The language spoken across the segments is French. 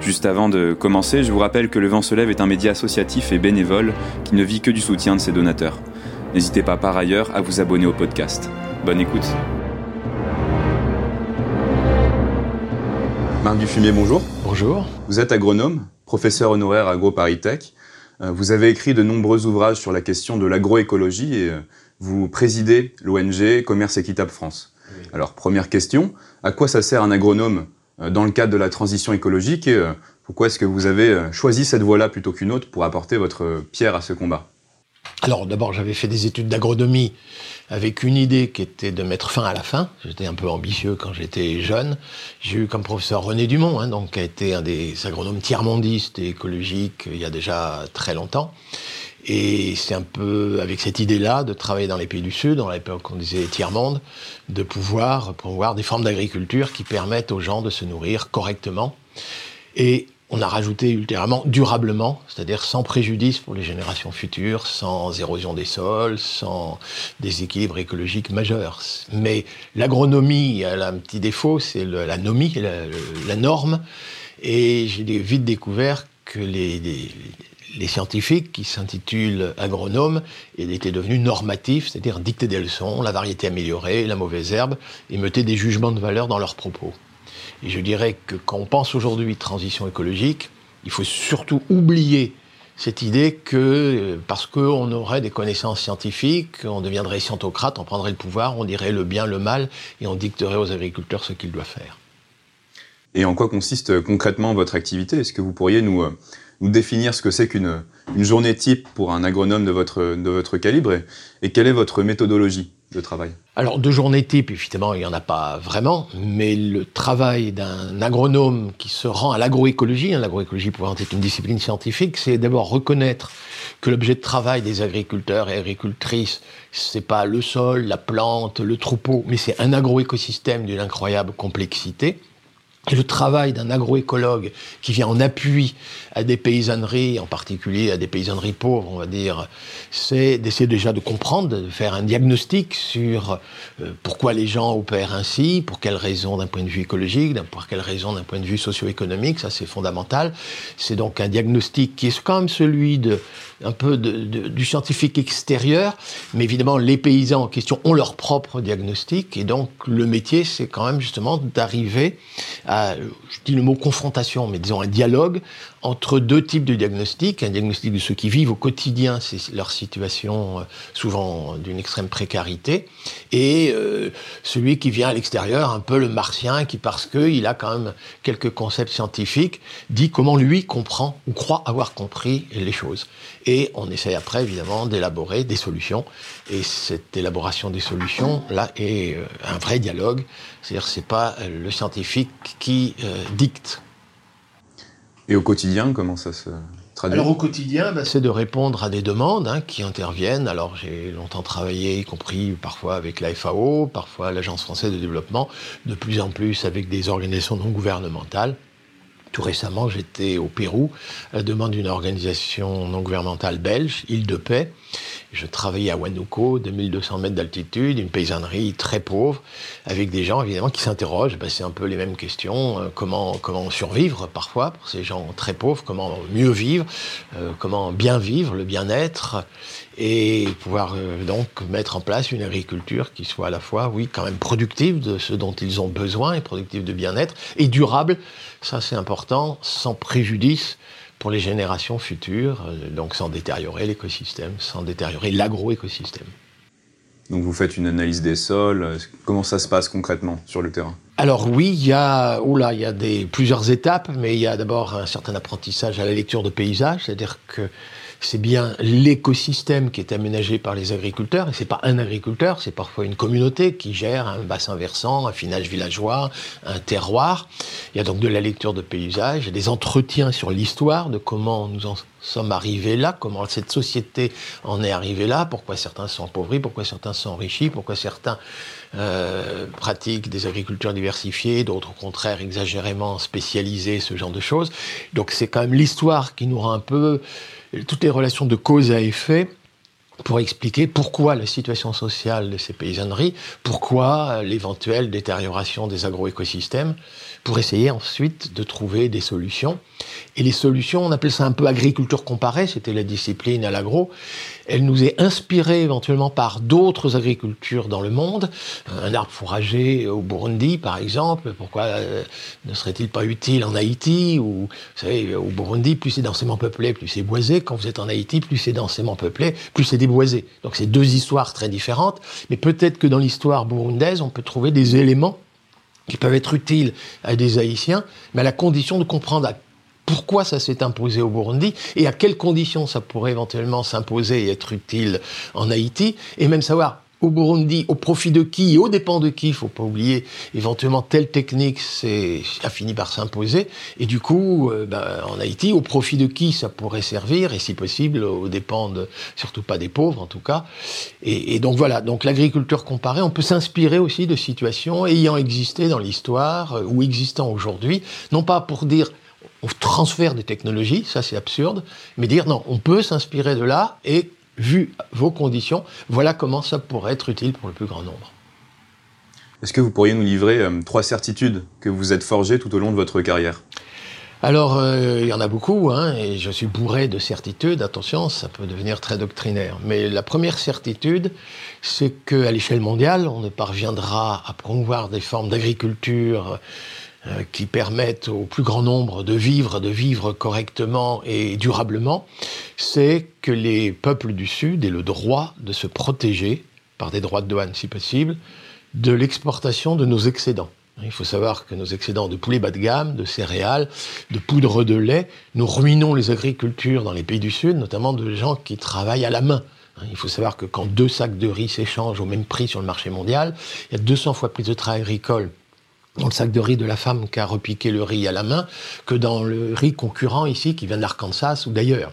Juste avant de commencer, je vous rappelle que Le Vent se lève est un média associatif et bénévole qui ne vit que du soutien de ses donateurs. N'hésitez pas par ailleurs à vous abonner au podcast. Bonne écoute. Marc Dufumier, bonjour. Bonjour. Vous êtes agronome, professeur honoraire à AgroParisTech. Euh, vous avez écrit de nombreux ouvrages sur la question de l'agroécologie et euh, vous présidez l'ONG Commerce Équitable France. Alors, première question, à quoi ça sert un agronome dans le cadre de la transition écologique et euh, pourquoi est-ce que vous avez euh, choisi cette voie-là plutôt qu'une autre pour apporter votre pierre à ce combat? Alors d'abord, j'avais fait des études d'agronomie avec une idée qui était de mettre fin à la faim. J'étais un peu ambitieux quand j'étais jeune. J'ai eu comme professeur René Dumont, hein, donc qui a été un des agronomes tiers-mondistes et écologiques il y a déjà très longtemps. Et c'est un peu avec cette idée-là de travailler dans les pays du Sud, dans l'époque on disait tiers-monde, de pouvoir promouvoir des formes d'agriculture qui permettent aux gens de se nourrir correctement. Et on a rajouté ultérieurement durablement, c'est-à-dire sans préjudice pour les générations futures, sans érosion des sols, sans déséquilibre écologique majeur. Mais l'agronomie a un petit défaut, c'est la nomie, la, norme. Et j'ai vite découvert que les, les scientifiques qui s'intitulent agronomes étaient devenus normatifs, c'est-à-dire dicter des leçons, la variété améliorée, la mauvaise herbe, et mettaient des jugements de valeur dans leurs propos. Et je dirais que quand on pense aujourd'hui transition écologique, il faut surtout oublier cette idée que parce qu'on aurait des connaissances scientifiques, on deviendrait scientocrate, on prendrait le pouvoir, on dirait le bien, le mal, et on dicterait aux agriculteurs ce qu'ils doivent faire. Et en quoi consiste concrètement votre activité? Est-ce que vous pourriez nous, euh, définir ce que c'est qu'une une journée type pour un agronome de votre, de votre calibre et, et quelle est votre méthodologie de travail? Alors, de journée type, évidemment, il n'y en a pas vraiment, mais le travail d'un agronome qui se rend à l'agroécologie, hein, l'agroécologie pouvant être une discipline scientifique, c'est d'abord reconnaître que l'objet de travail des agriculteurs et agricultrices, c'est pas le sol, la plante, le troupeau, mais c'est un agroécosystème d'une incroyable complexité. Le travail d'un agroécologue qui vient en appui à des paysanneries, en particulier à des paysanneries pauvres, on va dire, c'est d'essayer déjà de comprendre, de faire un diagnostic sur euh, pourquoi les gens opèrent ainsi, pour quelles raisons d'un point de vue écologique, pour quelles raisons d'un point de vue socio-économique, ça c'est fondamental. C'est donc un diagnostic qui est quand même celui de un peu du scientifique extérieur, mais évidemment les paysans en question ont leur propre diagnostic, et donc le métier c'est quand même justement d'arriver à, je dis le mot confrontation, mais disons un dialogue entre deux types de diagnostics. Un diagnostic de ceux qui vivent au quotidien c'est leur situation euh, souvent d'une extrême précarité, et euh, celui qui vient à l'extérieur, un peu le martien, qui parce qu'il a quand même quelques concepts scientifiques, dit comment lui comprend ou croit avoir compris les choses. Et on essaie après, évidemment, d'élaborer des solutions. Et cette élaboration des solutions, là, est euh, un vrai dialogue. C'est-à-dire, c'est pas le scientifique qui dicte et au quotidien, comment ça se traduit? Alors au quotidien, bah, c'est de répondre à des demandes hein, qui interviennent. Alors j'ai longtemps travaillé, y compris parfois avec la FAO, parfois l'Agence française de développement, de plus en plus avec des organisations non gouvernementales. Tout récemment, j'étais au Pérou à la demande d'une organisation non gouvernementale belge, Île de Paix. Je travaillais à Huánuco, 2200 mètres d'altitude, une paysannerie très pauvre, avec des gens évidemment qui s'interrogent. Ben, c'est un peu les mêmes questions. Euh, comment, comment survivre parfois pour ces gens très pauvres Comment mieux vivre euh, Comment bien vivre, le bien-être et pouvoir euh, donc mettre en place une agriculture qui soit à la fois, oui, quand même productive de ce dont ils ont besoin et productive de bien-être et durable. Ça, c'est important, sans préjudice pour les générations futures, euh, donc sans détériorer l'écosystème, sans détériorer l'agroécosystème. Donc vous faites une analyse des sols. Comment ça se passe concrètement sur le terrain? Alors oui, il y a, oula, il y a des, plusieurs étapes, mais il y a d'abord un certain apprentissage à la lecture de paysages, c'est-à-dire que c'est bien l'écosystème qui est aménagé par les agriculteurs. Et c'est pas un agriculteur, c'est parfois une communauté qui gère un bassin versant, un finage villageois, un terroir. Il y a donc de la lecture de paysages, des entretiens sur l'histoire de comment nous en sommes arrivés là, comment cette société en est arrivée là, pourquoi certains sont appauvris, pourquoi certains sont enrichis, pourquoi certains euh, pratiquent des agricultures diversifiées, d'autres au contraire exagérément spécialisées, ce genre de choses. Donc c'est quand même l'histoire qui nous rend un peu toutes les relations de cause à effet pour expliquer pourquoi la situation sociale de ces paysanneries, pourquoi l'éventuelle détérioration des agroécosystèmes, pour essayer ensuite de trouver des solutions. Et les solutions, on appelle ça un peu agriculture comparée, c'était la discipline à l'agro. Elle nous est inspirée éventuellement par d'autres agricultures dans le monde. Un arbre fourrager au Burundi, par exemple, pourquoi euh, ne serait-il pas utile en Haïti Ou, vous savez, au Burundi, plus c'est densément peuplé, plus c'est boisé. Quand vous êtes en Haïti, plus c'est densément peuplé, plus c'est Donc c'est deux histoires très différentes. Mais peut-être que dans l'histoire burundaise, on peut trouver des éléments qui peuvent être utiles à des Haïtiens, mais à la condition de comprendre pourquoi ça s'est imposé au Burundi et à quelles conditions ça pourrait éventuellement s'imposer et être utile en Haïti, et même savoir au Burundi, au profit de qui et au dépens de qui, il faut pas oublier, éventuellement telle technique a fini par s'imposer, et du coup, euh, ben, en Haïti, au profit de qui ça pourrait servir, et si possible, au dépens de, surtout pas des pauvres en tout cas. Et, et donc voilà, donc l'agriculture comparée, on peut s'inspirer aussi de situations ayant existé dans l'histoire euh, ou existant aujourd'hui, non pas pour dire on transfère des technologies, ça c'est absurde, mais dire non, on peut s'inspirer de là et vu vos conditions, voilà comment ça pourrait être utile pour le plus grand nombre. Est-ce que vous pourriez nous livrer euh, trois certitudes que vous êtes forgées tout au long de votre carrière? Alors, euh, il y en a beaucoup, hein, et je suis bourré de certitudes. Attention, ça peut devenir très doctrinaire. Mais la première certitude, c'est qu'à l'échelle mondiale, on ne parviendra à promouvoir des formes d'agriculture qui permettent au plus grand nombre de vivre, de vivre correctement et durablement, c'est que les peuples du Sud aient le droit de se protéger, par des droits de douane si possible, de l'exportation de nos excédents. Il faut savoir que nos excédents de poulet bas de gamme, de céréales, de poudre de lait, nous ruinons les agricultures dans les pays du Sud, notamment de gens qui travaillent à la main. Il faut savoir que quand deux sacs de riz s'échangent au même prix sur le marché mondial, il y a 200 fois plus de travail agricole dans le sac de riz de la femme qui a repiqué le riz à la main que dans le riz concurrent ici qui vient d'Arkansas ou d'ailleurs.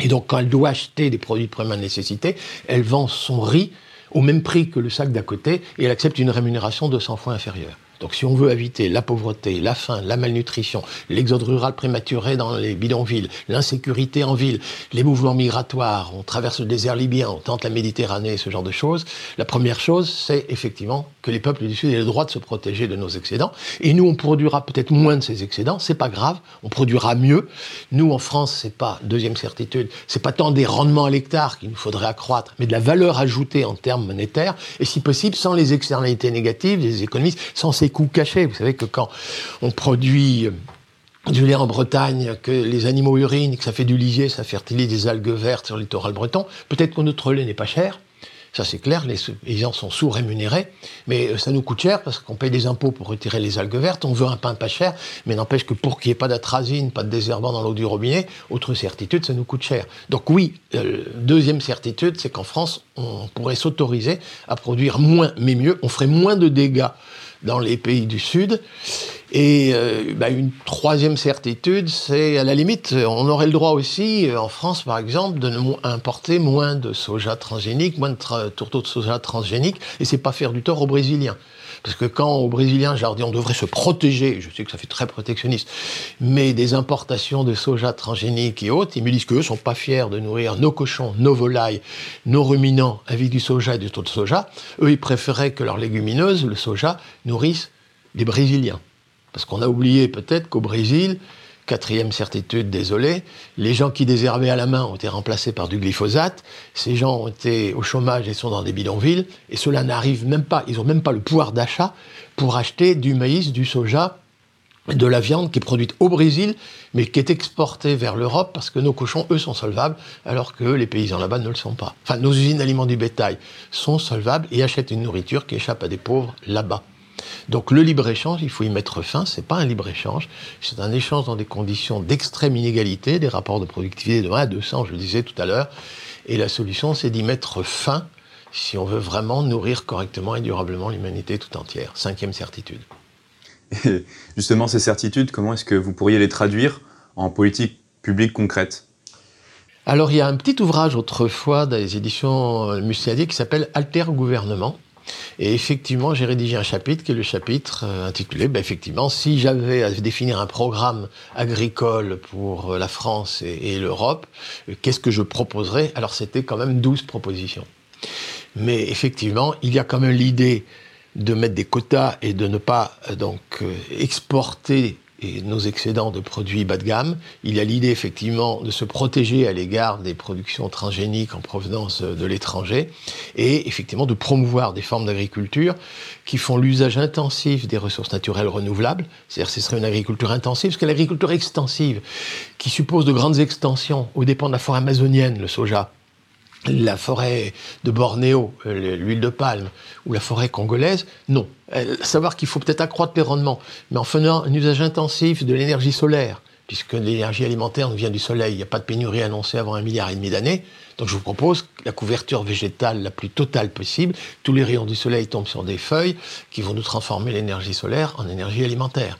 Et donc quand elle doit acheter des produits de première nécessité, elle vend son riz au même prix que le sac d'à côté et elle accepte une rémunération 200 fois inférieure. Donc si on veut éviter la pauvreté, la faim, la malnutrition, l'exode rural prématuré dans les bidonvilles, l'insécurité en ville, les mouvements migratoires, on traverse le désert libyen, on tente la Méditerranée, ce genre de choses, la première chose, c'est effectivement que les peuples du Sud aient le droit de se protéger de nos excédents. Et nous, on produira peut-être moins de ces excédents, c'est pas grave, on produira mieux. Nous, en France, c'est pas, deuxième certitude, c'est pas tant des rendements à l'hectare qu'il nous faudrait accroître, mais de la valeur ajoutée en termes monétaires, et si possible, sans les externalités négatives des économistes, sans ces coûts cachés. Vous savez que quand on produit euh, du lait en Bretagne, que les animaux urinent, que ça fait du lisier, ça fertilise des algues vertes sur le littoral breton, peut-être que notre lait n'est pas cher, ça c'est clair, les paysans sont sous-rémunérés, mais euh, ça nous coûte cher parce qu'on paye des impôts pour retirer les algues vertes, on veut un pain pas cher, mais n'empêche que pour qu'il n'y ait pas d'atrazine, pas de désherbant dans l'eau du robinet, autre certitude, ça nous coûte cher. Donc oui, euh, deuxième certitude, c'est qu'en France, on pourrait s'autoriser à produire moins, mais mieux, on ferait moins de dégâts dans les pays du Sud. Et euh, bah, une troisième certitude, c'est à la limite, on aurait le droit aussi, euh, en France par exemple, de importer moins de soja transgénique, moins de tourteaux de soja transgénique, et c'est pas faire du tort aux Brésiliens. Parce que quand aux Brésiliens, je leur dis on devrait se protéger, je sais que ça fait très protectionniste, mais des importations de soja transgénique et autres, ils me disent qu'eux sont pas fiers de nourrir nos cochons, nos volailles, nos ruminants avec du soja et du taux de soja. Eux, ils préféraient que leurs légumineuses, le soja, nourrissent des Brésiliens. Parce qu'on a oublié peut-être qu'au Brésil, quatrième certitude, désolé, les gens qui désherbaient à la main ont été remplacés par du glyphosate, ces gens ont été au chômage et sont dans des bidonvilles, et cela n'arrive même pas, ils n'ont même pas le pouvoir d'achat pour acheter du maïs, du soja, de la viande qui est produite au Brésil, mais qui est exportée vers l'Europe parce que nos cochons, eux, sont solvables, alors que les paysans là-bas ne le sont pas. Enfin, nos usines d'aliments du bétail sont solvables et achètent une nourriture qui échappe à des pauvres là-bas. Donc le libre-échange, il faut y mettre fin, c'est pas un libre-échange, c'est un échange dans des conditions d'extrême inégalité, des rapports de productivité de 1 à 200, je le disais tout à l'heure, et la solution c'est d'y mettre fin si on veut vraiment nourrir correctement et durablement l'humanité tout entière. Cinquième certitude. Et justement, ces certitudes, comment est-ce que vous pourriez les traduire en politique publique concrète? Alors, il y a un petit ouvrage autrefois dans les éditions Muscadier qui s'appelle Alter Gouvernement. Et effectivement, j'ai rédigé un chapitre qui est le chapitre euh, intitulé, ben effectivement, si j'avais à définir un programme agricole pour la France et, et l'Europe, euh, qu'est-ce que je proposerais? Alors, c'était quand même 12 propositions. Mais effectivement, il y a quand même l'idée de mettre des quotas et de ne pas euh, donc euh, exporter nos excédents de produits bas de gamme. Il y a l'idée effectivement de se protéger à l'égard des productions transgéniques en provenance de l'étranger et effectivement de promouvoir des formes d'agriculture qui font l'usage intensif des ressources naturelles renouvelables. C'est-à-dire ce serait une agriculture intensive, parce que l'agriculture extensive, qui suppose de grandes extensions aux dépens de la forêt amazonienne, le soja, la forêt de Bornéo, euh, l'huile de palme, ou la forêt congolaise, non. Euh, savoir qu'il faut peut-être accroître les rendements, mais en faisant un usage intensif de l'énergie solaire, puisque l'énergie alimentaire nous vient du soleil, il n'y a pas de pénurie annoncée avant un milliard et demi d'années, donc je vous propose la couverture végétale la plus totale possible. Tous les rayons du soleil tombent sur des feuilles qui vont nous transformer l'énergie solaire en énergie alimentaire.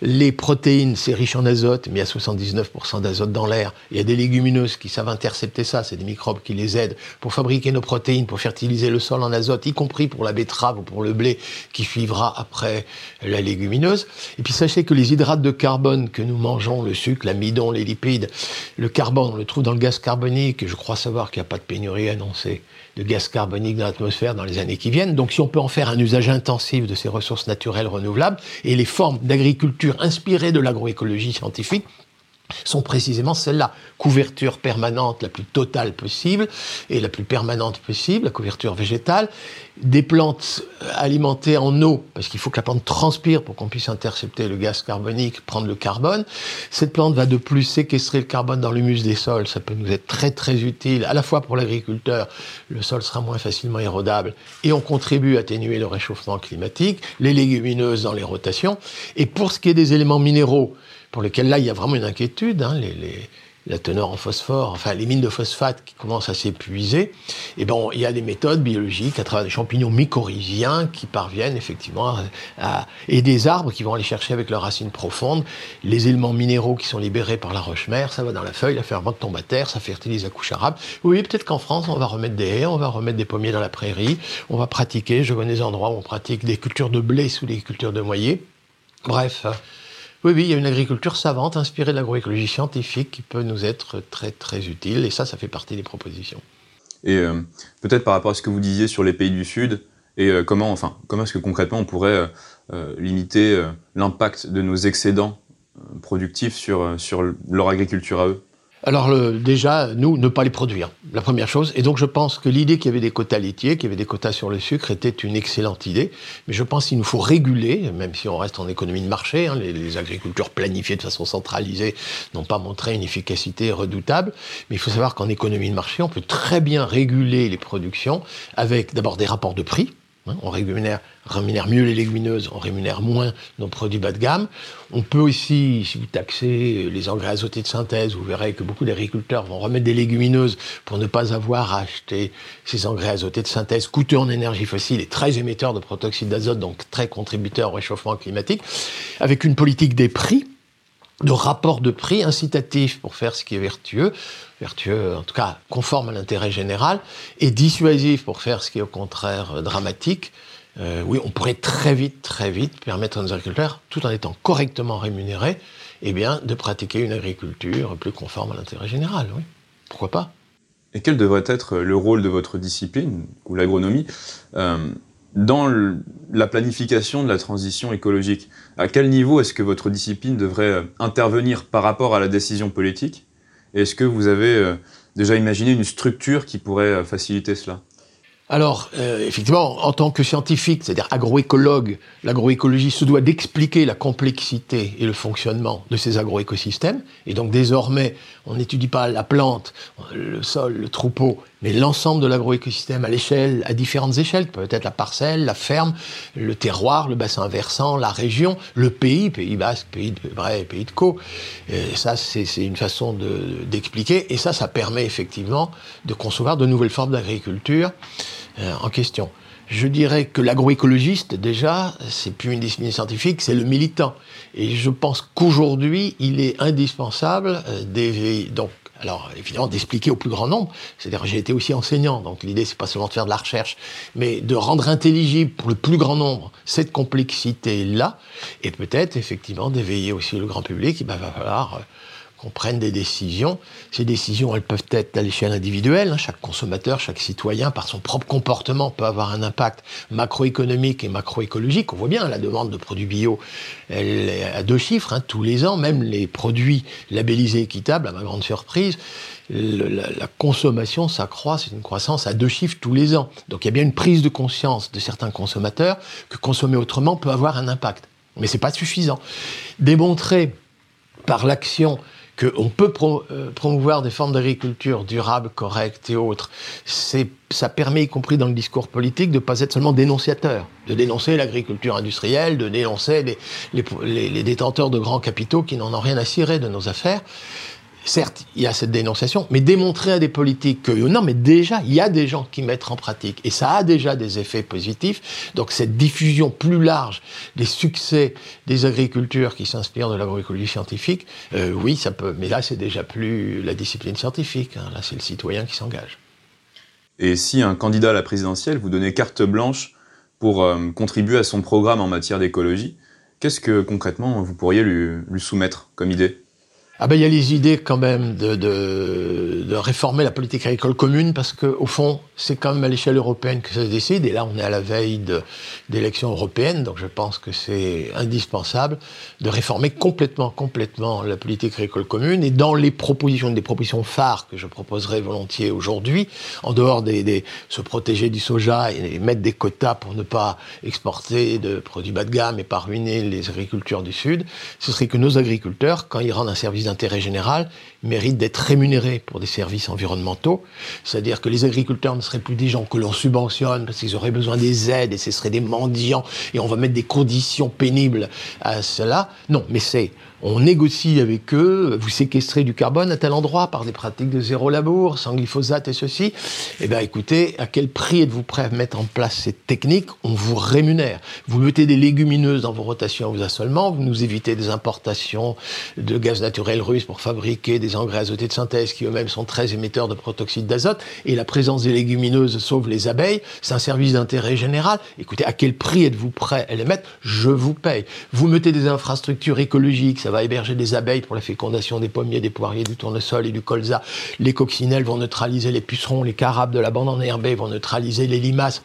Les protéines, c'est riche en azote, mais il y a 79% d'azote dans l'air. Il y a des légumineuses qui savent intercepter ça, c'est des microbes qui les aident pour fabriquer nos protéines, pour fertiliser le sol en azote, y compris pour la betterave ou pour le blé qui suivra après la légumineuse. Et puis sachez que les hydrates de carbone que nous mangeons, le sucre, l'amidon, les lipides, le carbone, on le trouve dans le gaz carbonique, je crois savoir qu'il n'y a pas de pénurie annoncée de gaz carbonique dans l'atmosphère dans les années qui viennent. Donc si on peut en faire un usage intensif de ces ressources naturelles renouvelables et les formes d'agriculture inspirées de l'agroécologie scientifique, sont précisément celles-là. Couverture permanente la plus totale possible et la plus permanente possible, la couverture végétale. Des plantes alimentées en eau, parce qu'il faut que la plante transpire pour qu'on puisse intercepter le gaz carbonique, prendre le carbone. Cette plante va de plus séquestrer le carbone dans l'humus des sols. Ça peut nous être très très utile, à la fois pour l'agriculteur, le sol sera moins facilement érodable, et on contribue à atténuer le réchauffement climatique. Les légumineuses dans les rotations. Et pour ce qui est des éléments minéraux, pour lesquels là, il y a vraiment une inquiétude, hein, les, la teneur en phosphore, enfin les mines de phosphate qui commencent à s'épuiser, et bon, il y a des méthodes biologiques à travers des champignons mycorhiziens qui parviennent effectivement à, et des arbres qui vont aller chercher avec leurs racines profondes les éléments minéraux qui sont libérés par la roche-mère, ça va dans la feuille, la fermente tombe à terre, ça fertilise la couche arabe. Oui, peut-être qu'en France, on va remettre des haies, on va remettre des pommiers dans la prairie, on va pratiquer, je connais des endroits où on pratique des cultures de blé sous des cultures de noyer. Bref, oui, oui, il y a une agriculture savante, inspirée de l'agroécologie scientifique, qui peut nous être très, très utile. Et ça, ça fait partie des propositions. Et euh, peut-être par rapport à ce que vous disiez sur les pays du Sud, et euh, comment, enfin, comment est-ce que concrètement on pourrait euh, limiter l'impact de nos excédents productifs sur, sur leur agriculture à eux? Alors déjà, nous, ne pas les produire, la première chose. Et donc je pense que l'idée qu'il y avait des quotas laitiers, qu'il y avait des quotas sur le sucre, était une excellente idée. Mais je pense qu'il nous faut réguler, même si on reste en économie de marché. Hein, les, les, agricultures planifiées de façon centralisée n'ont pas montré une efficacité redoutable. Mais il faut savoir qu'en économie de marché, on peut très bien réguler les productions avec d'abord des rapports de prix on rémunère, mieux les légumineuses, on rémunère moins nos produits bas de gamme. On peut aussi, si vous taxez les engrais azotés de synthèse, vous verrez que beaucoup d'agriculteurs vont remettre des légumineuses pour ne pas avoir à acheter ces engrais azotés de synthèse coûteux en énergie fossile et très émetteurs de protoxyde d'azote, donc très contributeurs au réchauffement climatique, avec une politique des prix de rapport de prix incitatif pour faire ce qui est vertueux, vertueux en tout cas conforme à l'intérêt général, et dissuasif pour faire ce qui est au contraire euh, dramatique, euh, oui, on pourrait très vite, très vite permettre à nos agriculteurs, tout en étant correctement rémunérés, eh bien, de pratiquer une agriculture plus conforme à l'intérêt général. Oui, pourquoi pas? Et quel devrait être le rôle de votre discipline, ou l'agronomie, euh, dans la planification de la transition écologique À quel niveau est-ce que votre discipline devrait euh, intervenir par rapport à la décision politique? Est-ce que vous avez euh, déjà imaginé une structure qui pourrait euh, faciliter cela? Alors, effectivement, en tant que scientifique, c'est-à-dire agroécologue, l'agroécologie se doit d'expliquer la complexité et le fonctionnement de ces agroécosystèmes. Et donc, désormais, on n'étudie pas la plante, le sol, le troupeau, mais l'ensemble de l'agroécosystème à l'échelle, à différentes échelles, peut-être la parcelle, la ferme, le terroir, le bassin versant, la région, le pays, Pays Basque, Pays de Bray, Pays de Caux. Et ça, c'est une façon d'expliquer. et ça, ça permet effectivement de concevoir de nouvelles formes d'agriculture euh, en question. Je dirais que l'agroécologiste, déjà, c'est plus une discipline scientifique, c'est le militant. Et je pense qu'aujourd'hui, il est indispensable euh, d'éveiller, donc, alors évidemment d'expliquer au plus grand nombre. C'est-à-dire, j'ai été aussi enseignant, donc l'idée c'est pas seulement de faire de la recherche, mais de rendre intelligible pour le plus grand nombre cette complexité-là, et peut-être effectivement d'éveiller aussi le grand public. Il va falloir euh, qu'on prenne des décisions. Ces décisions, elles peuvent être à l'échelle individuelle. Hein. Chaque consommateur, chaque citoyen, par son propre comportement, peut avoir un impact macroéconomique et macroécologique. On voit bien la demande de produits bio, elle est à deux chiffres hein, tous les ans. Même les produits labellisés équitables, à ma grande surprise, la, la, consommation s'accroît, c'est une croissance à deux chiffres tous les ans. Donc il y a bien une prise de conscience de certains consommateurs que consommer autrement peut avoir un impact. Mais c'est pas suffisant. Démontrer par l'action qu'on peut euh, promouvoir des formes d'agriculture durables, correctes et autres, ça permet, y compris dans le discours politique, de ne pas être seulement dénonciateur, de dénoncer l'agriculture industrielle, de dénoncer les, détenteurs de grands capitaux qui n'en ont rien à cirer de nos affaires certes, il y a cette dénonciation, mais démontrer à des politiques que non, mais déjà, il y a des gens qui mettent en pratique, et ça a déjà des effets positifs. Donc cette diffusion plus large des succès des agricultures qui s'inspirent de l'agroécologie scientifique, euh, oui, ça peut, mais là, c'est déjà plus la discipline scientifique, hein. là, c'est le citoyen qui s'engage. Et si un candidat à la présidentielle vous donnait carte blanche pour euh, contribuer à son programme en matière d'écologie, qu'est-ce que concrètement vous pourriez lui soumettre comme idée? Ah ben il y a les idées quand même de, de, réformer la politique agricole commune parce que au fond c'est quand même à l'échelle européenne que ça se décide et là on est à la veille d'élections européennes donc je pense que c'est indispensable de réformer complètement complètement la politique agricole commune et dans les propositions des propositions phares que je proposerai volontiers aujourd'hui en dehors des, des, se protéger du soja et, mettre des quotas pour ne pas exporter de produits bas de gamme et pas ruiner les agricultures du sud ce serait que nos agriculteurs quand ils rendent un service d'intérêt général mérite d'être rémunérés pour des services environnementaux. C'est-à-dire que les agriculteurs ne seraient plus des gens que l'on subventionne parce qu'ils auraient besoin des aides et ce seraient des mendiants et on va mettre des conditions pénibles à cela. Non, mais c'est on négocie avec eux, vous séquestrez du carbone à tel endroit par des pratiques de zéro labour, sans glyphosate et ceci. Eh bien, écoutez, à quel prix êtes-vous prêt à mettre en place cette technique? On vous rémunère. Vous mettez des légumineuses dans vos rotations aux assolements, vous nous évitez des importations de gaz naturel russe pour fabriquer des engrais azotés de synthèse qui eux-mêmes sont très émetteurs de protoxyde d'azote, et la présence des légumineuses sauve les abeilles. C'est un service d'intérêt général. Écoutez, à quel prix êtes-vous prêt à les mettre? Je vous paye. Vous mettez des infrastructures écologiques, ça va héberger des abeilles pour la fécondation des pommiers, des poiriers, du tournesol et du colza. Les coccinelles vont neutraliser les pucerons, les carabes de la bande enherbée vont neutraliser les limaces.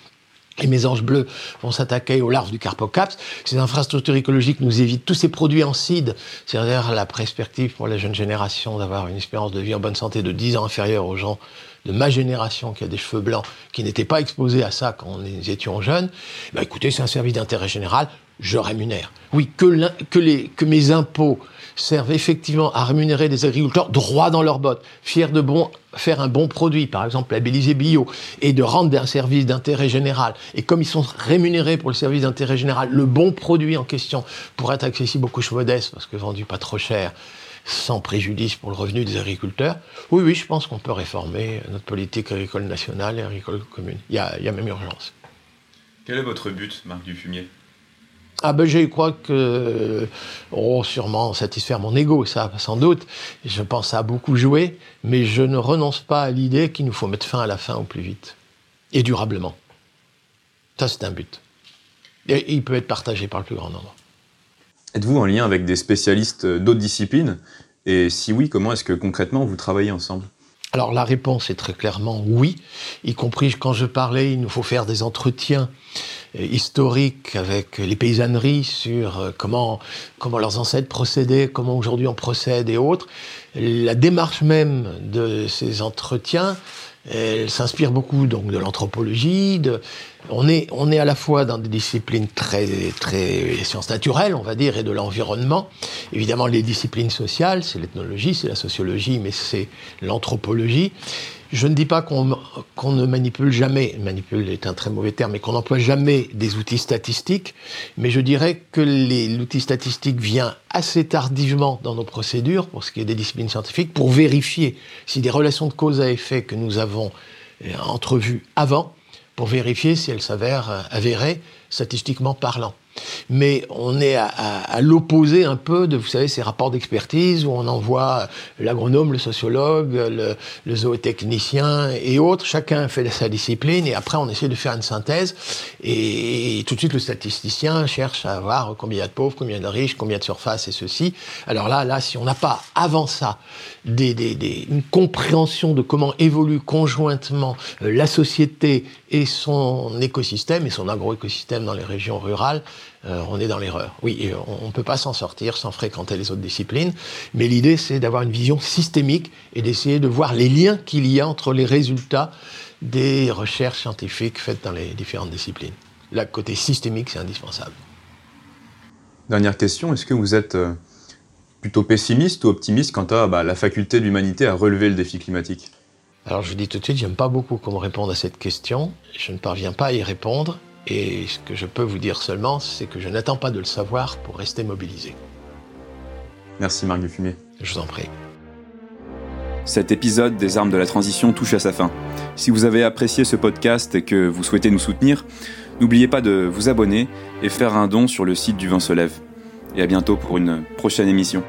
Les mésanges bleus vont s'attaquer aux larves du carpocaps. Ces infrastructures écologiques nous évitent tous ces produits en cide. C'est-à-dire la perspective pour la jeune génération d'avoir une espérance de vie en bonne santé de 10 ans inférieure aux gens de ma génération qui a des cheveux blancs, qui n'étaient pas exposés à ça quand nous étions jeunes. Bah écoutez, c'est un service d'intérêt général, je rémunère. Oui, que, que, les, que mes impôts servent effectivement à rémunérer des agriculteurs droit dans leurs bottes, fiers de bon, faire un bon produit, par exemple labellisé bio, et de rendre un service d'intérêt général. Et comme ils sont rémunérés pour le service d'intérêt général, le bon produit en question pourrait être accessible aux couches modestes, parce que vendu pas trop cher, sans préjudice pour le revenu des agriculteurs. Oui, oui, je pense qu'on peut réformer notre politique agricole nationale et agricole commune. Il y a, il y a même urgence. Quel est votre but, Marc Dufumier? Ah ben je crois que, oh sûrement satisfaire mon ego, ça sans doute. Je pense à beaucoup jouer, mais je ne renonce pas à l'idée qu'il nous faut mettre fin à la faim au plus vite et durablement. Ça c'est un but. Et il peut être partagé par le plus grand nombre. Êtes-vous en lien avec des spécialistes d'autres disciplines? Et si oui, comment est-ce que concrètement vous travaillez ensemble? Alors la réponse est très clairement oui, y compris quand je parlais, il nous faut faire des entretiens euh, historiques avec les paysanneries sur euh, comment, comment leurs ancêtres procédaient, comment aujourd'hui on procède et autres. la démarche même de ces entretiens, elle s'inspire beaucoup donc de l'anthropologie. De... On, est, on est à la fois dans des disciplines très, très sciences naturelles, on va dire, et de l'environnement. Évidemment, les disciplines sociales, c'est l'ethnologie, c'est la sociologie, mais c'est l'anthropologie. Je ne dis pas qu'on ne manipule jamais, manipule est un très mauvais terme, mais qu'on n'emploie jamais des outils statistiques, mais je dirais que l'outil statistique vient assez tardivement dans nos procédures, pour ce qui est des disciplines scientifiques, pour vérifier si des relations de cause à effet que nous avons euh, entrevues avant, pour vérifier si elles s'avèrent euh, avérées statistiquement parlant mais on est à, l'opposé un peu de, vous savez, ces rapports d'expertise où on envoie l'agronome, le sociologue, le, zootechnicien et autres. Chacun fait sa discipline et après on essaie de faire une synthèse. Et, tout de suite le statisticien cherche à voir combien il y a de pauvres, combien il y a de riches, combien de surface et ceci. Alors là, là, si on n'a pas avant ça une compréhension de comment évolue conjointement euh, la société et son écosystème et son agroécosystème dans les régions rurales, euh, on est dans l'erreur. Oui, on ne peut pas s'en sortir sans fréquenter les autres disciplines, mais l'idée c'est d'avoir une vision systémique et d'essayer de voir les liens qu'il y a entre les résultats des recherches scientifiques faites dans les différentes disciplines. Là, côté systémique, c'est indispensable. Dernière question, est-ce que vous êtes euh, plutôt pessimiste ou optimiste quant à bah, la faculté de l'humanité à relever le défi climatique? Alors je vous dis tout de suite, j'aime pas beaucoup qu'on me réponde à cette question. Je ne parviens pas à y répondre. Et ce que je peux vous dire seulement, c'est que je n'attends pas de le savoir pour rester mobilisé. Merci Marc Dufumier. Je vous en prie. Cet épisode des armes de la transition touche à sa fin. Si vous avez apprécié ce podcast et que vous souhaitez nous soutenir, n'oubliez pas de vous abonner et faire un don sur le site du Vent se lève. Et à bientôt pour une prochaine émission.